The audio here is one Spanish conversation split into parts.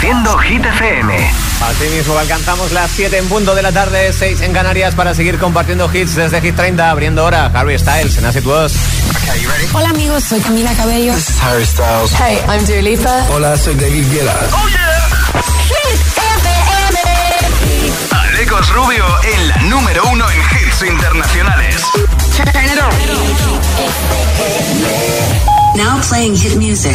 Reproduciendo Hit FM. Así mismo alcanzamos las 7 en punto de la tarde, 6 en Canarias para seguir compartiendo hits desde Hit 30, abriendo hora. Harry Styles en Acid Was. Hola amigos, soy Camila Cabello. This is Harry Styles. Hey, I'm Dua Lipa. Hola, soy David Guetta. ¡Oh, yeah! Hit FM. Alecos Rubio en la número uno en hits internacionales. Turn it on. Now playing hit music.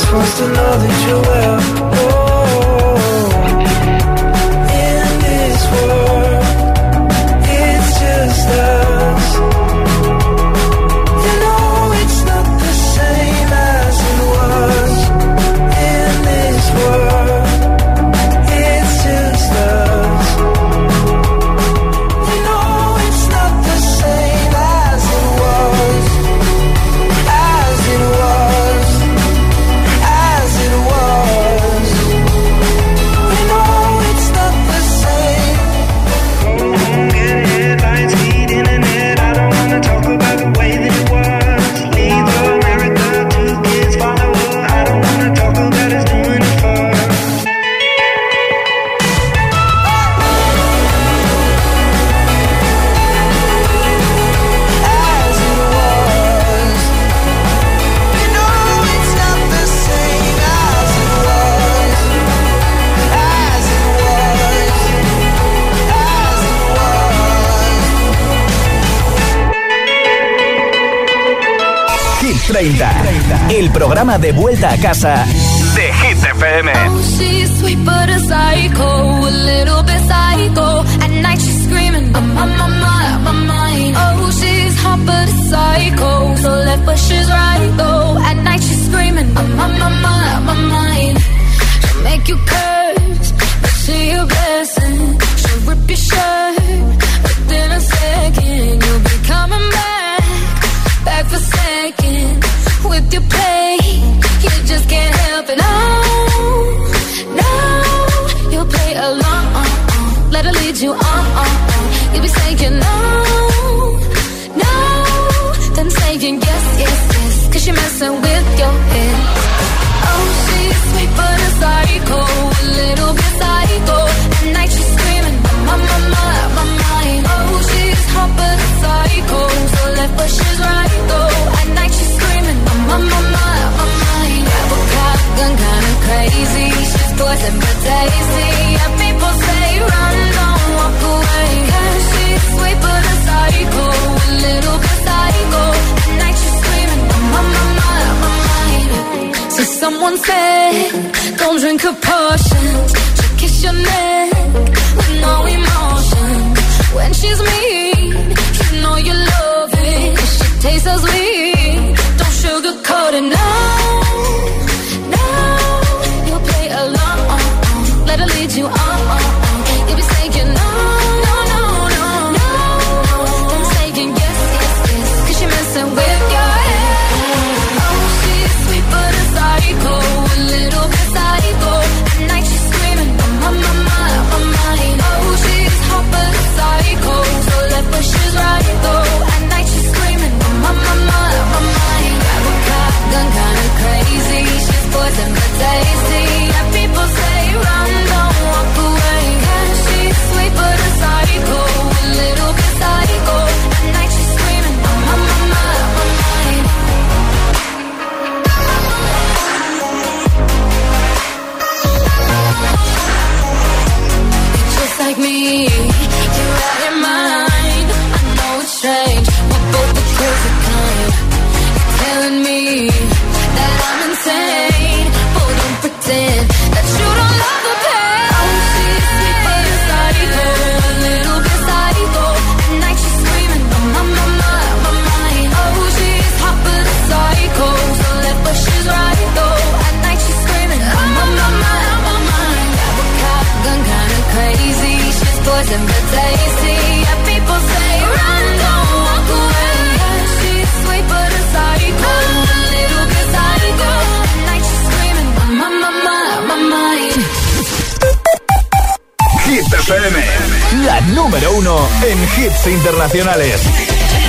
supposed to know that you will? 30. El programa de vuelta a casa de Hit. Oh, she's sweet but a psycho, a little bit psycho. At night she's screaming. Oh, she's hot but a psycho, so left but she's right though. At night she's screaming, I'm on my make you curse, sunset, don't drink a potion. She'll kiss your neck with no emotion. When she's mean, you know you love it, cause she tastes so sweet. hits internacionales.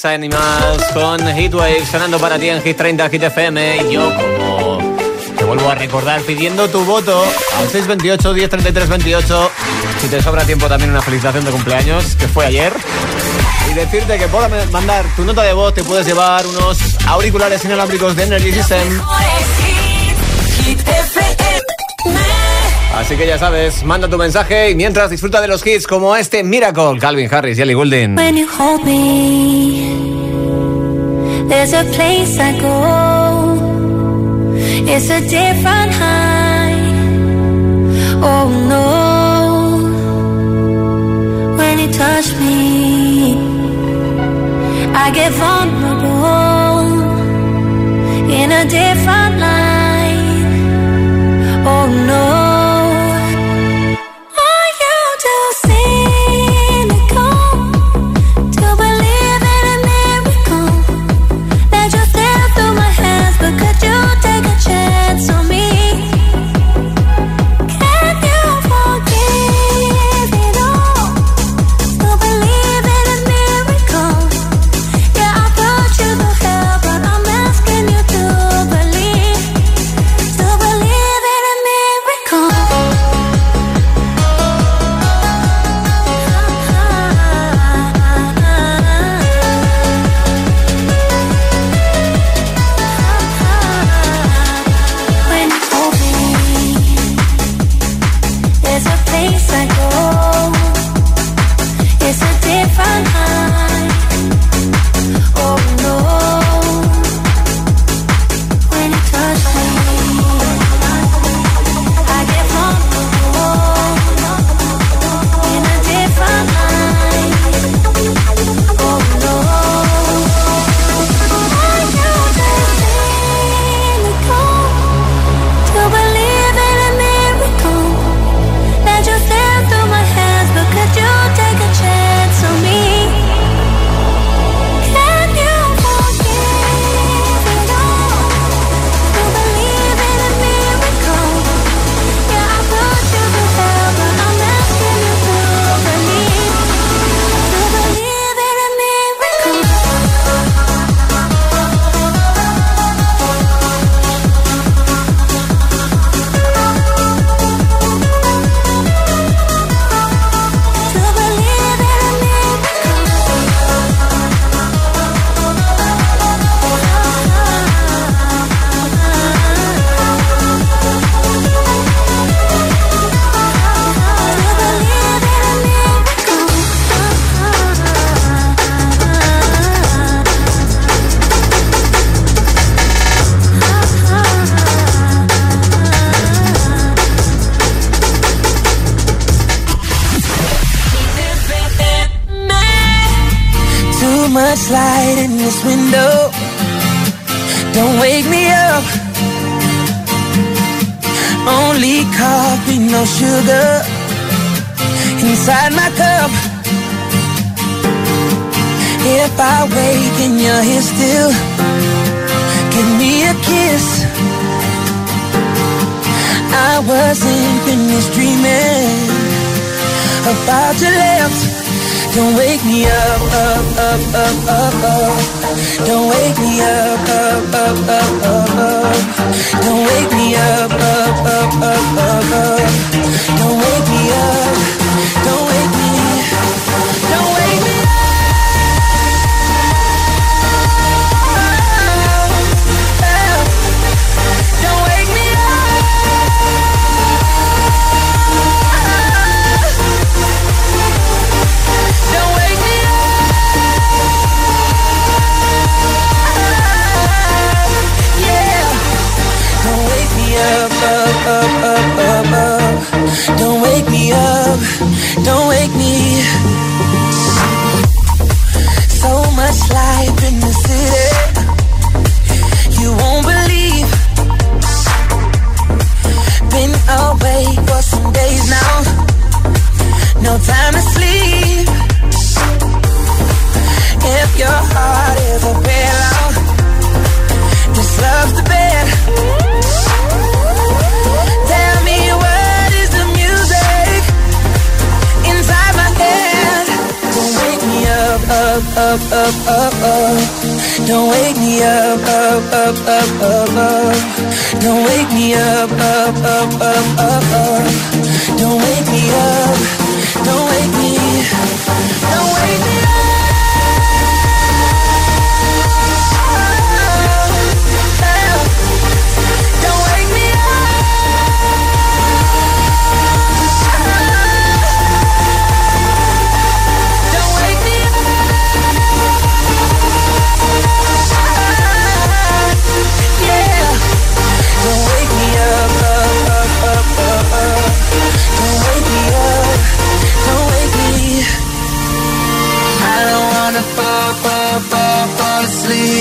Arts Animals con Heatwave sonando para ti en Hit 30 Hit FM. y Yo como te vuelvo a recordar pidiendo tu voto al 628 1033 28. Si te sobra tiempo también una felicitación de cumpleaños que fue ayer. Y decirte que por mandar tu nota de voz te puedes llevar unos auriculares inalámbricos de Energy System. Así que ya sabes, manda tu mensaje y mientras disfruta de los hits como este Miracle, Calvin Harris y Ellie Goulding. When you hold me, there's a place I go. It's a different high. Oh no. When you touch me, I get vulnerable in a different light. Oh no. Up, up, up,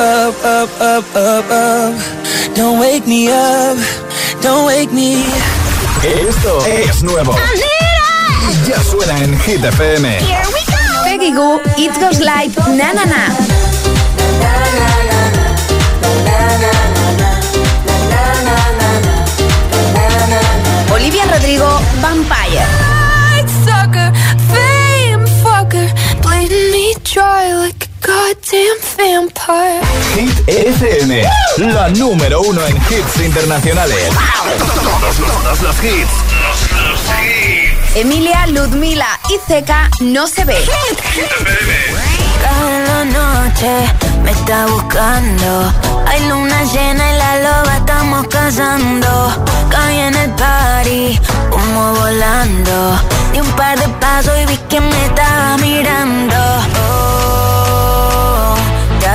up, up, up, up, up. Don't wake me up. Don't wake me. Esto es nuevo. Ya suena en Hit FM. Peggy Goo, It Goes Like Na Na Na. Olivia Rodrigo, Vampire. sucker, fame fucker, bleeding me dry like a goddamn vampire. FM. La número uno en hits internacionales. Todos los, todos los hits. Emilia, Ludmila y Zeca no se ve. Cada noche me está buscando. Hay luna llena y la loba estamos cazando. Caí en el party, humo volando. Di un par de pasos y vi que me estaba mirando. Oh,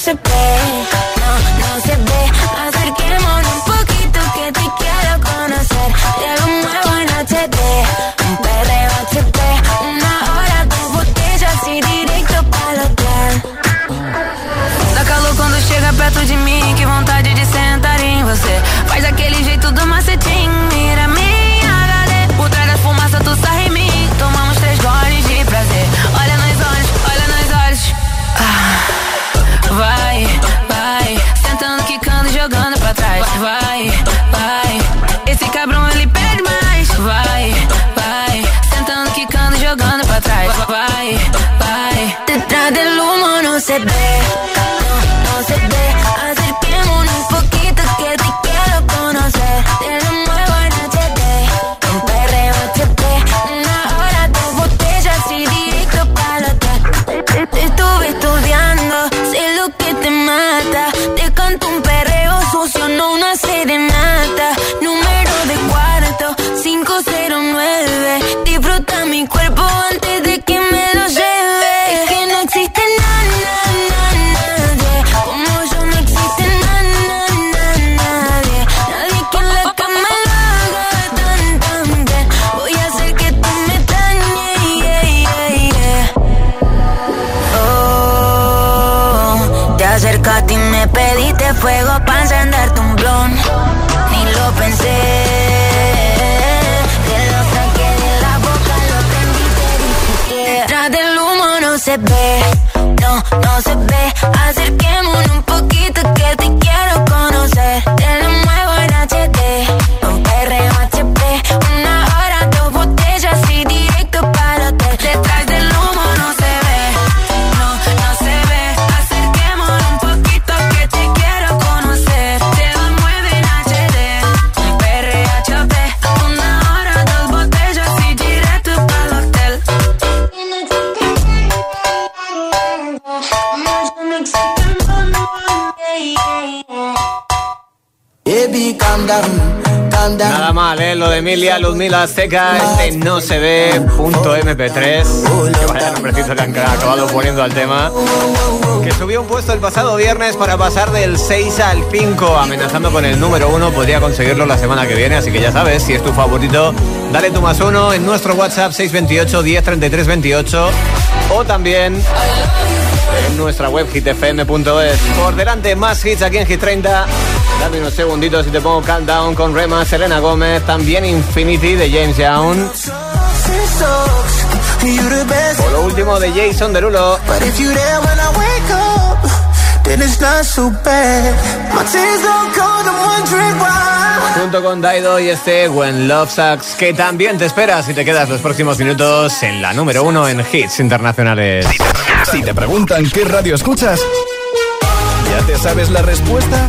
se ve, no, no se ve. Acerquémonos un poquito que te quiero conocer. Te lo muevo en HD, un perreo HP. Una hora, dos botellas e direito para o hotel. Dá calor quando chega perto de mim, que vontade de sentar em você. Faz aquele jeito do vai, vai. Esse cabrão ele pede mais, vai, vai. Sentando, quicando, jogando pra trás, vai, vai. Detrás del não se vê. Se ve, no, no se ve. Acerquémonos un poquito que te quiero conocer. Emilia Ludmila Seca, este no se ve, punto MP3. Que vaya nombrecito le han acabado poniendo al tema. Que subió un puesto el pasado viernes para pasar del 6 al 5, amenazando con el número 1. Podría conseguirlo la semana que viene, así que ya sabes, si es tu favorito, dale tu más uno en nuestro WhatsApp 628 1033 28 o también en nuestra web hitfm.es. Por delante, más hits aquí en Hit 30. Dame unos segunditos y te pongo Countdown con Rema, Selena Gómez, también Infinity de James Young. O lo último de Jason Derulo. Junto con Daido y este When Love Sucks, que también te esperas si te quedas los próximos minutos en la número uno en hits internacionales. Si te preguntan qué radio escuchas, ¿ya te sabes la respuesta?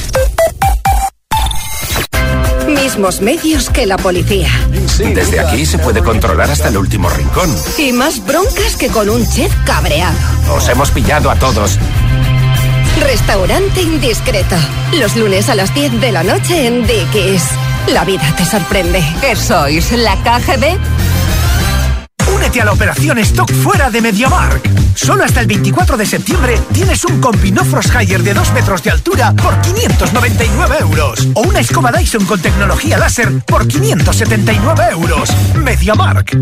Mismos medios que la policía. Desde aquí se puede controlar hasta el último rincón. Y más broncas que con un chef cabreado. Os hemos pillado a todos. Restaurante indiscreto. Los lunes a las 10 de la noche en Dickies. La vida te sorprende. ¿Qué sois? ¿La KGB? A la operación Stock fuera de MediaMark. Solo hasta el 24 de septiembre tienes un Compino Frost Higher de 2 metros de altura por 599 euros. O una escoba Dyson con tecnología láser por 579 euros. MediaMark.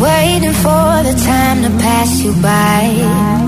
Waiting for the time to pass you by.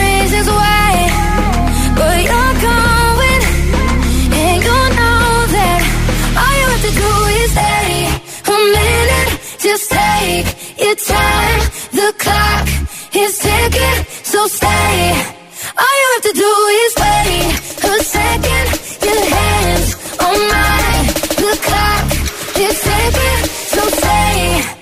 have to do is stay a minute. Just take your time. The clock is ticking, so stay. All you have to do is wait a second. Your hands on mine. The clock is ticking, so stay.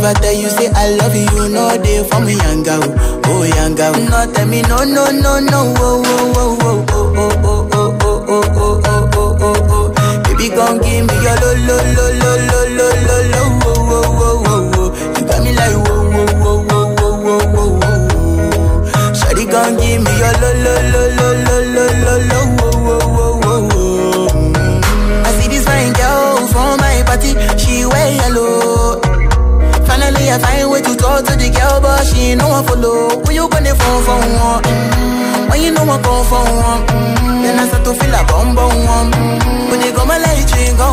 Oh I tell you say I love you, know they for me, young oh young girl. No, tell me no, no, no, no, oh, oh, oh, oh, oh, oh, oh, oh, oh, oh, oh, oh, oh, oh, oh. Baby, gon' give me your lo, lo, lo, lo, lo, lo, lo, lo, oh, oh, oh, oh, oh. You got me like whoa, whoa, whoa, whoa, whoa, whoa, whoa, whoa. Shawty gon' give me your lo, lo, lo, lo, lo, lo, lo, lo, oh, oh, oh, oh, oh. Mm. I see this fine girl from my party, she wear yellow. No one follow. Who you gonna phone for one? Mm. When you know I for one, mm. then I start to feel a bum bum one. Mm. When you go my light, you go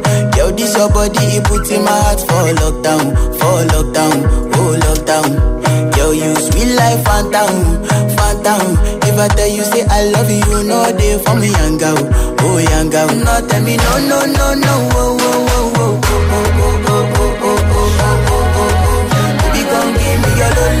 Yo, this your body, it puts in my heart for lockdown, for lockdown, oh lockdown. Yo, you sweet life, phantom, phantom. If I tell you say I love you, know they for me, young girl, oh young girl. No, tell me no, no, no, no, oh, oh, oh, oh, oh, oh, oh, oh, oh, oh, oh, oh, oh, oh. Baby, gon' give me your lo, lo, lo, lo,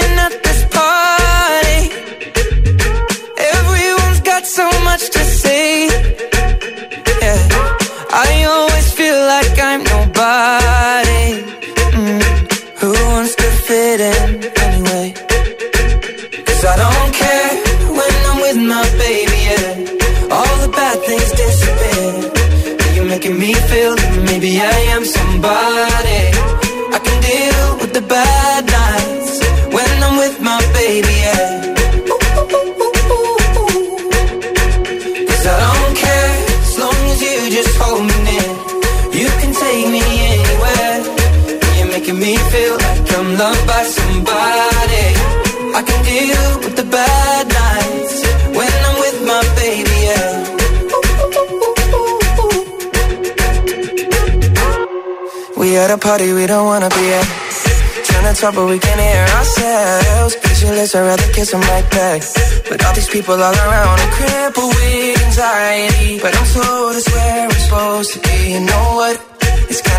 so much to say. Yeah. I always feel like I'm nobody. Mm. Who wants to fit in anyway? Cause I don't care when I'm with my baby, yeah. All the bad things disappear. You're making me feel that maybe I am somebody. Loved by somebody. I can deal with the bad nights when I'm with my baby, yeah. We at a party we don't wanna be at. Trying to talk but we can't hear ourselves. Pictureless, I'd rather kiss them right back. But all these people all around, I'm crippled with anxiety. But I'm told it's where I'm supposed to be. You know what?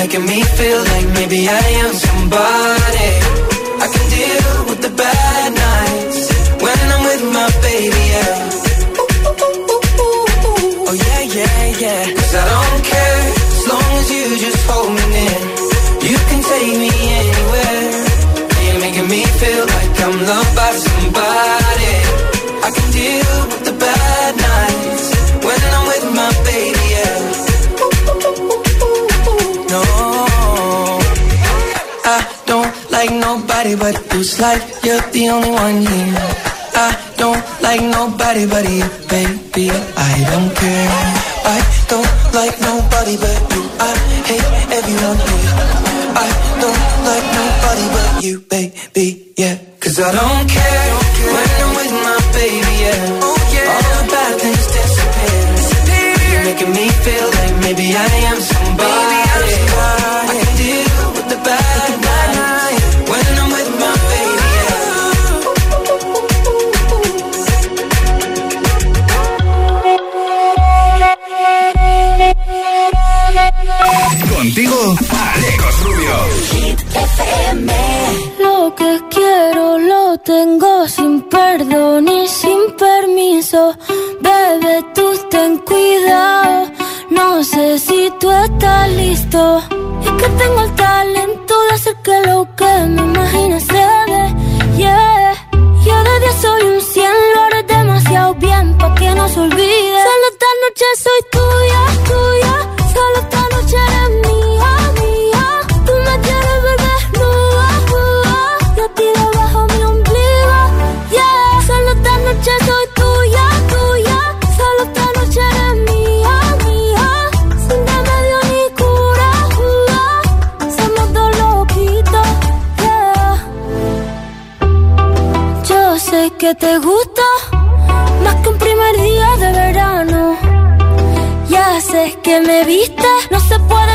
Making me feel like maybe I am somebody. Nobody but you. Like you're the only one here. I don't like nobody but you, baby. I don't care. I don't like nobody but you. I hate everyone here. I don't like nobody but you, baby. Yeah, cause I don't care when I'm with my baby. Yeah, oh yeah. All the bad things disappear. You're making me feel like maybe I am Contigo, Alecos Rubio. Lo que quiero lo tengo sin perdón y sin permiso. Bebe, tú ten cuidado. No sé si tú estás listo. Es que tengo el talento de hacer que lo que me imagines se dé. Yeah. Yo de 10 soy un 100, lo haré demasiado bien pa' que no se olvide. Solo esta noche soy tuya. Te gusta más que un primer día de verano. Ya sé que me viste, no se puede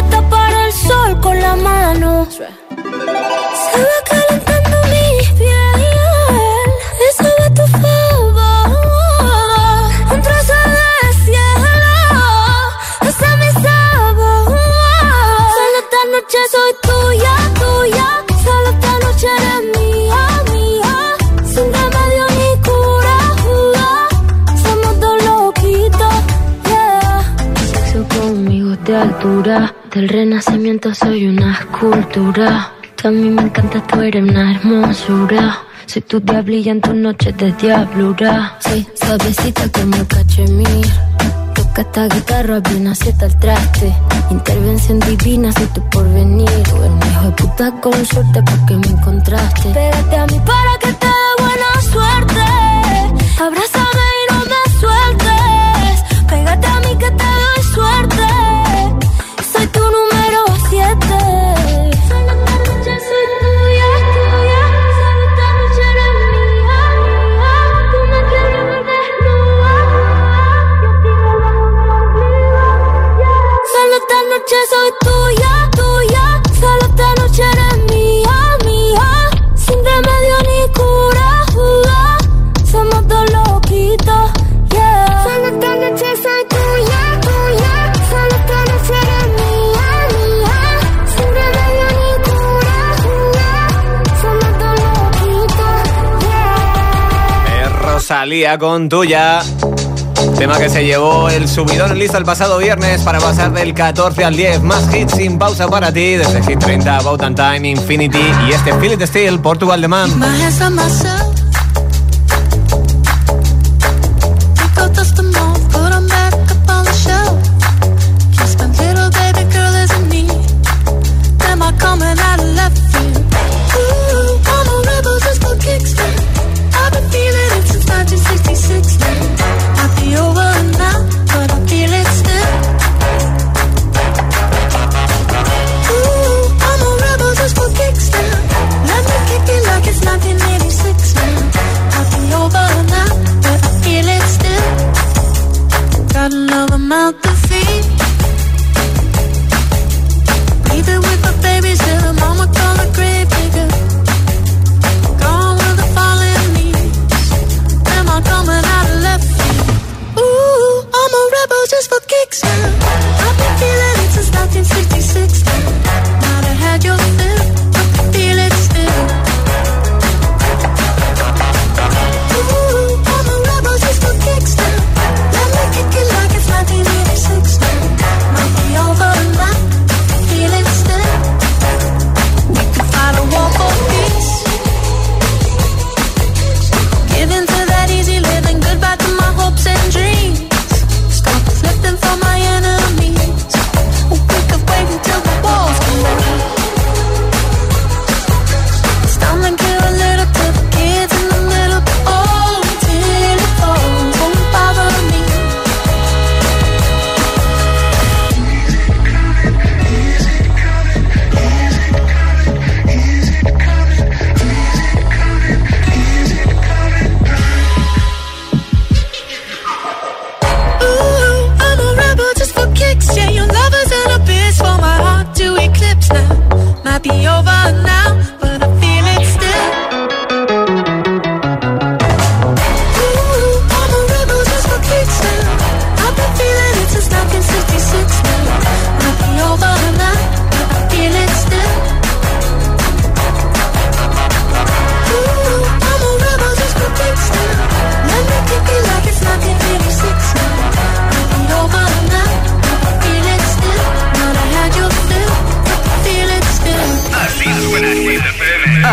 de altura, del renacimiento soy una escultura. Tú a mí me encanta, tú eres una hermosura. Soy tu diablilla en tus noches de diablura. Soy suavecita como el cachemir. Toca esta guitarra bien acierta el traste. Intervención divina, soy tu porvenir. Un hijo de puta con suerte porque me encontraste. Pégate a mí para que te dé buena suerte. Abrázame Con tuya. Tema que se llevó el subidón en lista el pasado viernes para pasar del 14 al 10. Más hits sin pausa para ti desde Hit 30, About and Time, Infinity y este Feel It Still, Portugal de Man.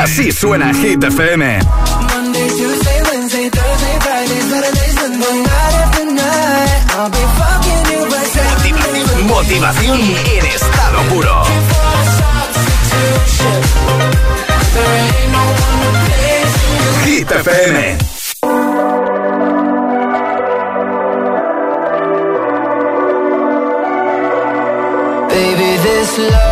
Así suena Hit FM. Motivación, motivación en estado puro. Hit FM. Baby, this love,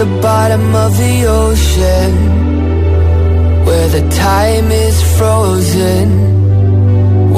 The bottom of the ocean Where the time is frozen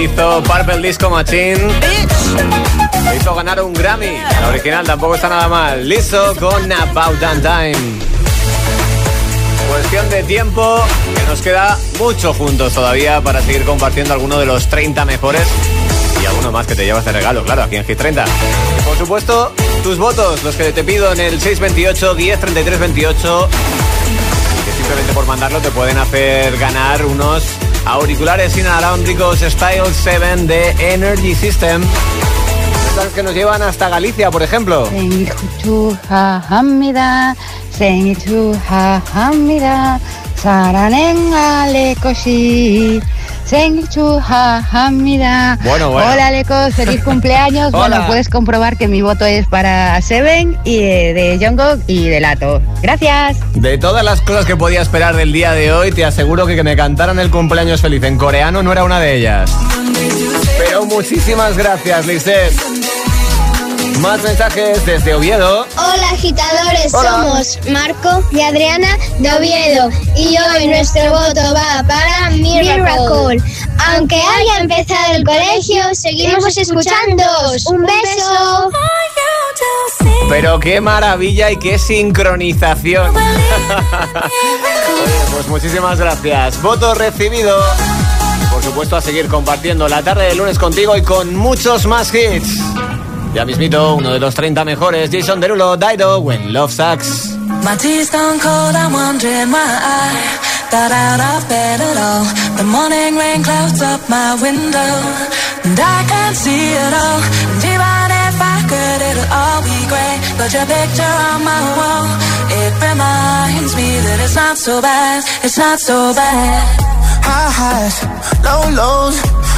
Hizo Purple Disco Machine hizo ganar un Grammy. La original tampoco está nada mal. Listo con About That Time. Cuestión de tiempo, que nos queda mucho juntos todavía para seguir compartiendo alguno de los 30 mejores y alguno más que te llevas de regalo, claro, aquí en Hit 30. Y por supuesto, tus votos, los que te pido en el 628 10 33 28 que simplemente por mandarlo te pueden hacer ganar unos auriculares inalámbricos Style 7 de Energy System. Estos que nos llevan hasta Galicia, por ejemplo. Hamida. Bueno, bueno. Hola, Leco, feliz cumpleaños. Bueno, puedes comprobar que mi voto es para Seven y eh, de Jungkook y de Lato. Gracias. De todas las cosas que podía esperar del día de hoy, te aseguro que que me cantaran el cumpleaños feliz en coreano no era una de ellas. Pero muchísimas gracias, Lisette. Más mensajes desde Oviedo. Hola agitadores, Hola. somos Marco y Adriana de Oviedo y hoy nuestro voto va para Miracle. Aunque haya empezado el colegio, seguimos escuchándoos. Un beso. Pero qué maravilla y qué sincronización. Oye, pues muchísimas gracias. Voto recibido. Por supuesto, a seguir compartiendo la tarde de lunes contigo y con muchos más hits. Ya mismito, uno de los 30 mejores, Jason Derulo, Dido, When Love Sucks. My tea's stone cold, I'm wondering why I got out of bed at all. The morning rain clouds up my window, and I can't see it all. And even if I could, it'll all be great. But your picture on my wall, it reminds me that it's not so bad, it's not so bad. High highs, low lows.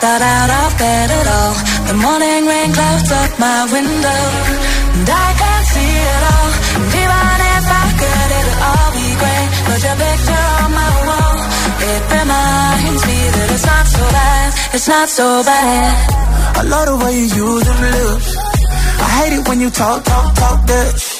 got out of bed at all. The morning rain clouds up my window, and I can't see it all. And even if I could, it'll all be great. But your picture on my wall, it reminds me that it's not so bad, it's not so bad. I love the way you use them lips. I hate it when you talk, talk, talk that.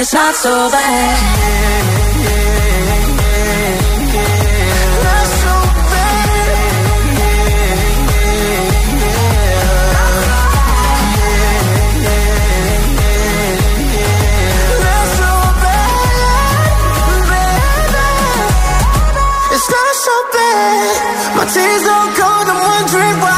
it's not so bad. Yeah. Not so bad. It's not so bad. My tears don't cold, I'm wondering why.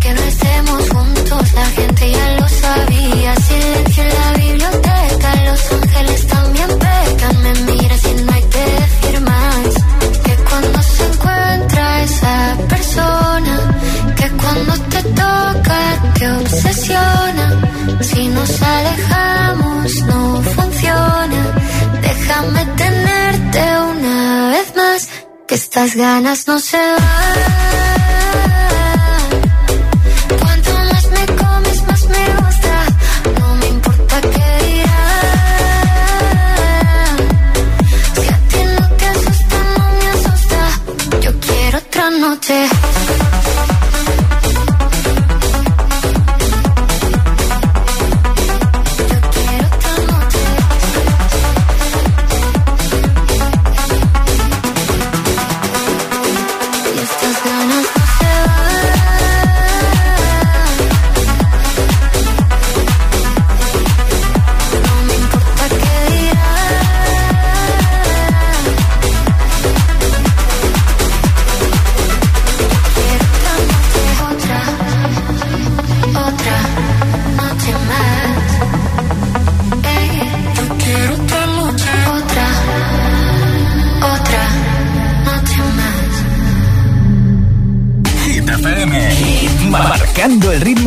la gente ya lo sabía, silencio en la biblioteca, los ángeles también pecan, me miras y no hay que decir más, que cuando se encuentra esa persona, que cuando te toca te obsesiona. Si nos alejamos no funciona. Déjame tenerte una vez más. Que estas ganas no se van.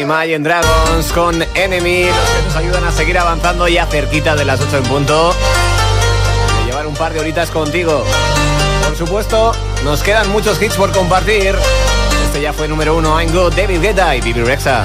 Imagine Dragons con Enemy, los que nos ayudan a seguir avanzando ya cerquita de las 8 en punto. Y llevar un par de horitas contigo. Por supuesto, nos quedan muchos hits por compartir. Este ya fue número uno, I'm Good, David Guetta y Bibi Rexa.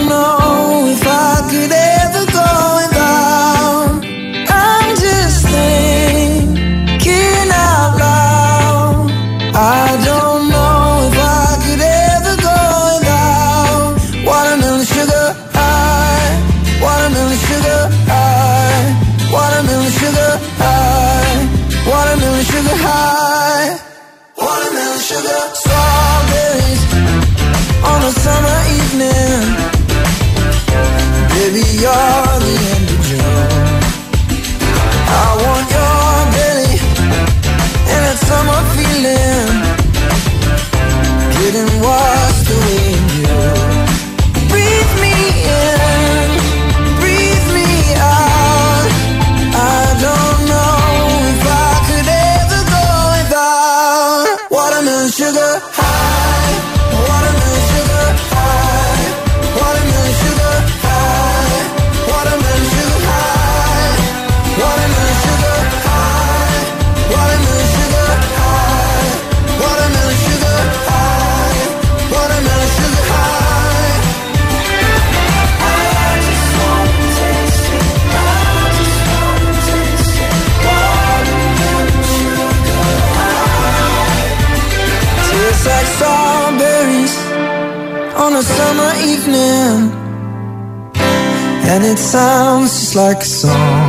like a song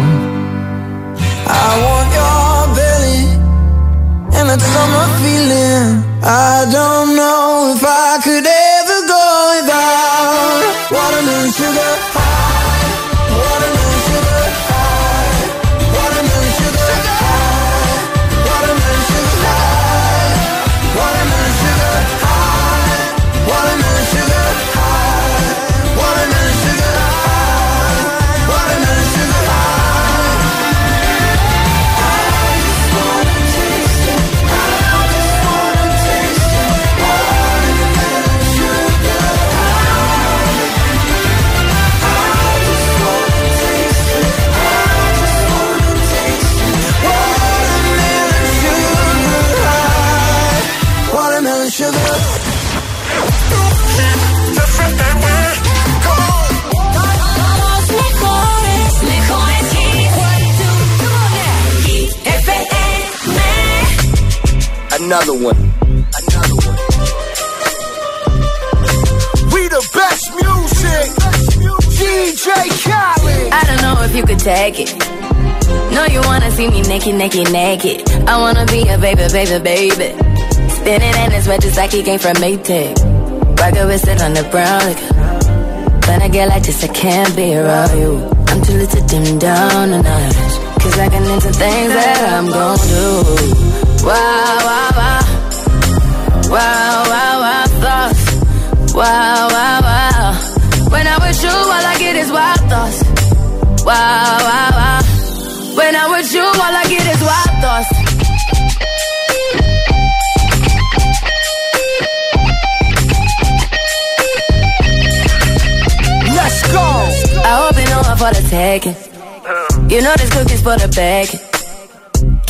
naked, naked, naked. I wanna be a baby, baby, baby. Spinning in his red just like he came from Maytag. Rocket with it on the brown liquor. When I get like this, I can't be around you. I'm too little to dim down the night. Cause I can into things that I'm gon' do. Wow, wow, wow. Wow, wow, wow, thoughts. Wow, wow, wow. When I'm with you, all I get is wild thoughts. Wow, wow, wow. With you, all I get is wild thoughts. Let's go. I hope you know I'm for the taking. You know this cookie's for the bag.